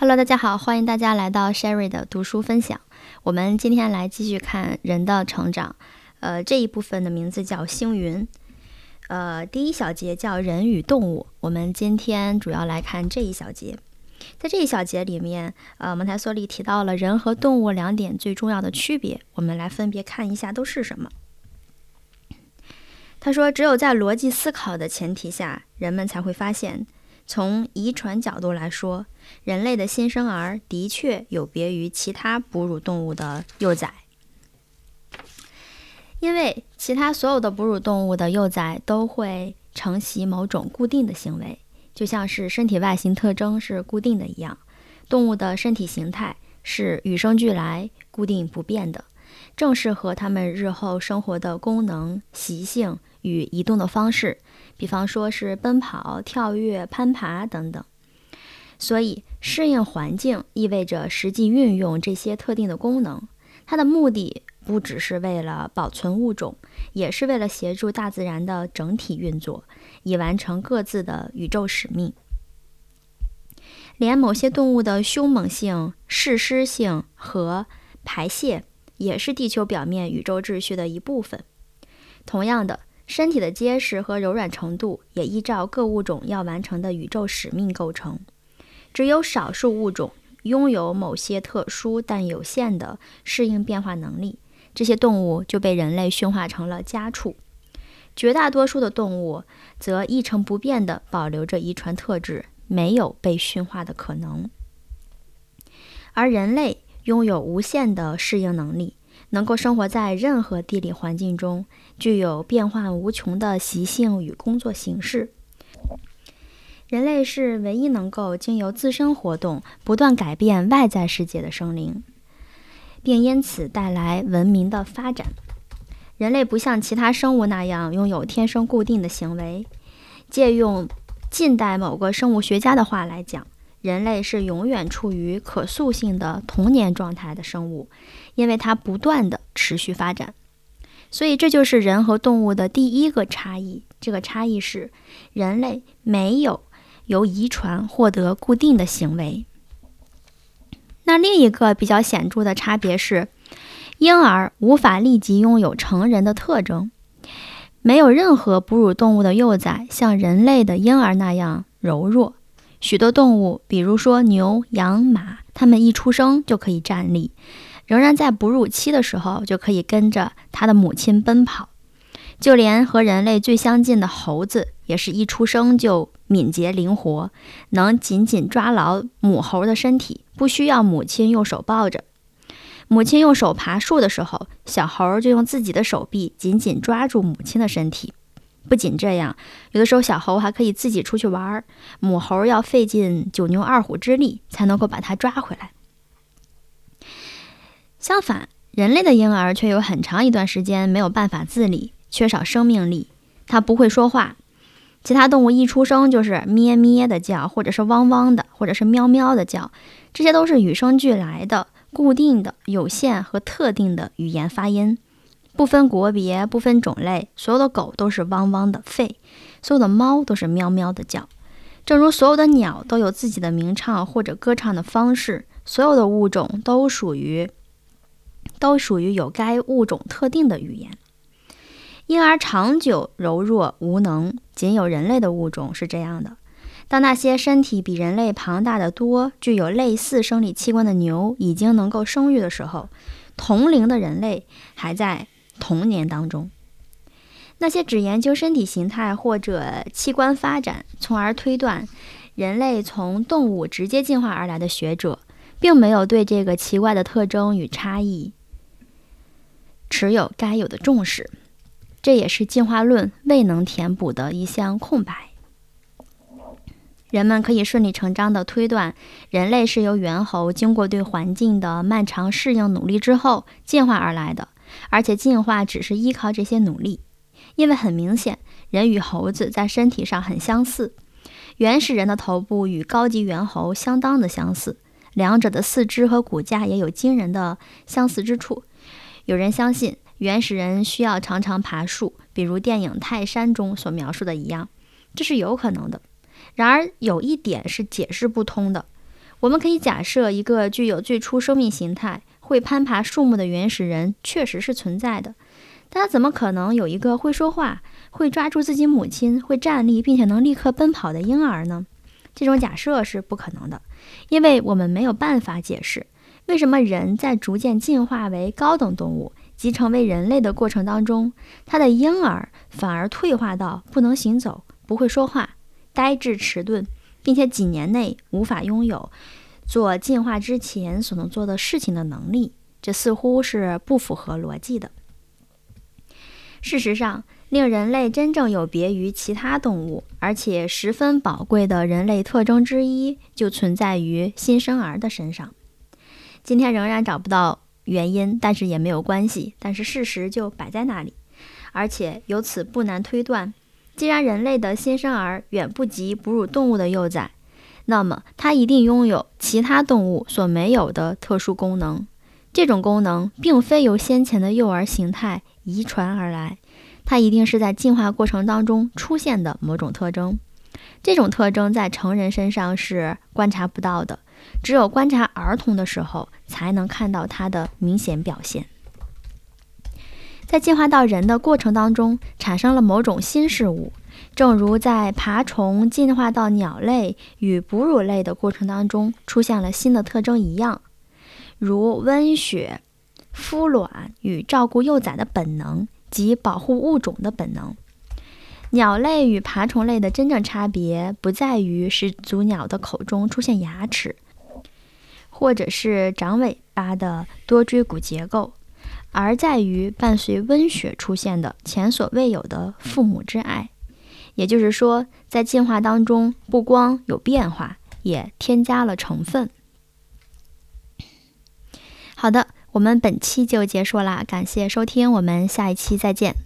Hello，大家好，欢迎大家来到 Sherry 的读书分享。我们今天来继续看人的成长，呃，这一部分的名字叫星云，呃，第一小节叫人与动物。我们今天主要来看这一小节，在这一小节里面，呃，蒙台梭利提到了人和动物两点最重要的区别，我们来分别看一下都是什么。他说，只有在逻辑思考的前提下，人们才会发现。从遗传角度来说，人类的新生儿的确有别于其他哺乳动物的幼崽，因为其他所有的哺乳动物的幼崽都会承袭某种固定的行为，就像是身体外形特征是固定的一样，动物的身体形态是与生俱来、固定不变的，正适合它们日后生活的功能、习性与移动的方式。比方说是奔跑、跳跃、攀爬等等，所以适应环境意味着实际运用这些特定的功能。它的目的不只是为了保存物种，也是为了协助大自然的整体运作，以完成各自的宇宙使命。连某些动物的凶猛性、嗜湿性和排泄，也是地球表面宇宙秩序的一部分。同样的。身体的结实和柔软程度也依照各物种要完成的宇宙使命构成。只有少数物种拥有某些特殊但有限的适应变化能力，这些动物就被人类驯化成了家畜。绝大多数的动物则一成不变地保留着遗传特质，没有被驯化的可能。而人类拥有无限的适应能力。能够生活在任何地理环境中，具有变化无穷的习性与工作形式。人类是唯一能够经由自身活动不断改变外在世界的生灵，并因此带来文明的发展。人类不像其他生物那样拥有天生固定的行为。借用近代某个生物学家的话来讲。人类是永远处于可塑性的童年状态的生物，因为它不断的持续发展，所以这就是人和动物的第一个差异。这个差异是，人类没有由遗传获得固定的行为。那另一个比较显著的差别是，婴儿无法立即拥有成人的特征，没有任何哺乳动物的幼崽像人类的婴儿那样柔弱。许多动物，比如说牛、羊、马，它们一出生就可以站立，仍然在哺乳期的时候就可以跟着它的母亲奔跑。就连和人类最相近的猴子，也是一出生就敏捷灵活，能紧紧抓牢母猴的身体，不需要母亲用手抱着。母亲用手爬树的时候，小猴就用自己的手臂紧紧抓住母亲的身体。不仅这样，有的时候小猴还可以自己出去玩儿，母猴要费尽九牛二虎之力才能够把它抓回来。相反，人类的婴儿却有很长一段时间没有办法自理，缺少生命力，它不会说话。其他动物一出生就是咩咩的叫，或者是汪汪的，或者是喵喵的叫，这些都是与生俱来的、固定的、有限和特定的语言发音。不分国别，不分种类，所有的狗都是汪汪的吠，所有的猫都是喵喵的叫。正如所有的鸟都有自己的鸣唱或者歌唱的方式，所有的物种都属于都属于有该物种特定的语言。婴儿长久柔弱无能，仅有人类的物种是这样的。当那些身体比人类庞大的多、具有类似生理器官的牛已经能够生育的时候，同龄的人类还在。童年当中，那些只研究身体形态或者器官发展，从而推断人类从动物直接进化而来的学者，并没有对这个奇怪的特征与差异持有该有的重视。这也是进化论未能填补的一项空白。人们可以顺理成章地推断，人类是由猿猴经过对环境的漫长适应努力之后进化而来的。而且进化只是依靠这些努力，因为很明显，人与猴子在身体上很相似。原始人的头部与高级猿猴相当的相似，两者的四肢和骨架也有惊人的相似之处。有人相信，原始人需要常常爬树，比如电影《泰山》中所描述的一样，这是有可能的。然而，有一点是解释不通的：我们可以假设一个具有最初生命形态、会攀爬树木的原始人确实是存在的，但他怎么可能有一个会说话、会抓住自己母亲、会站立并且能立刻奔跑的婴儿呢？这种假设是不可能的，因为我们没有办法解释为什么人在逐渐进化为高等动物即成为人类的过程当中，他的婴儿反而退化到不能行走、不会说话、呆滞迟钝，并且几年内无法拥有做进化之前所能做的事情的能力。这似乎是不符合逻辑的。事实上，令人类真正有别于其他动物，而且十分宝贵的人类特征之一，就存在于新生儿的身上。今天仍然找不到原因，但是也没有关系。但是事实就摆在那里，而且由此不难推断：既然人类的新生儿远不及哺乳动物的幼崽，那么它一定拥有其他动物所没有的特殊功能。这种功能并非由先前的幼儿形态遗传而来，它一定是在进化过程当中出现的某种特征。这种特征在成人身上是观察不到的，只有观察儿童的时候才能看到它的明显表现。在进化到人的过程当中，产生了某种新事物，正如在爬虫进化到鸟类与哺乳类的过程当中出现了新的特征一样。如温血、孵卵与照顾幼崽的本能及保护物种的本能。鸟类与爬虫类的真正差别不在于始祖鸟的口中出现牙齿，或者是长尾巴的多椎骨结构，而在于伴随温血出现的前所未有的父母之爱。也就是说，在进化当中，不光有变化，也添加了成分。好的，我们本期就结束啦，感谢收听，我们下一期再见。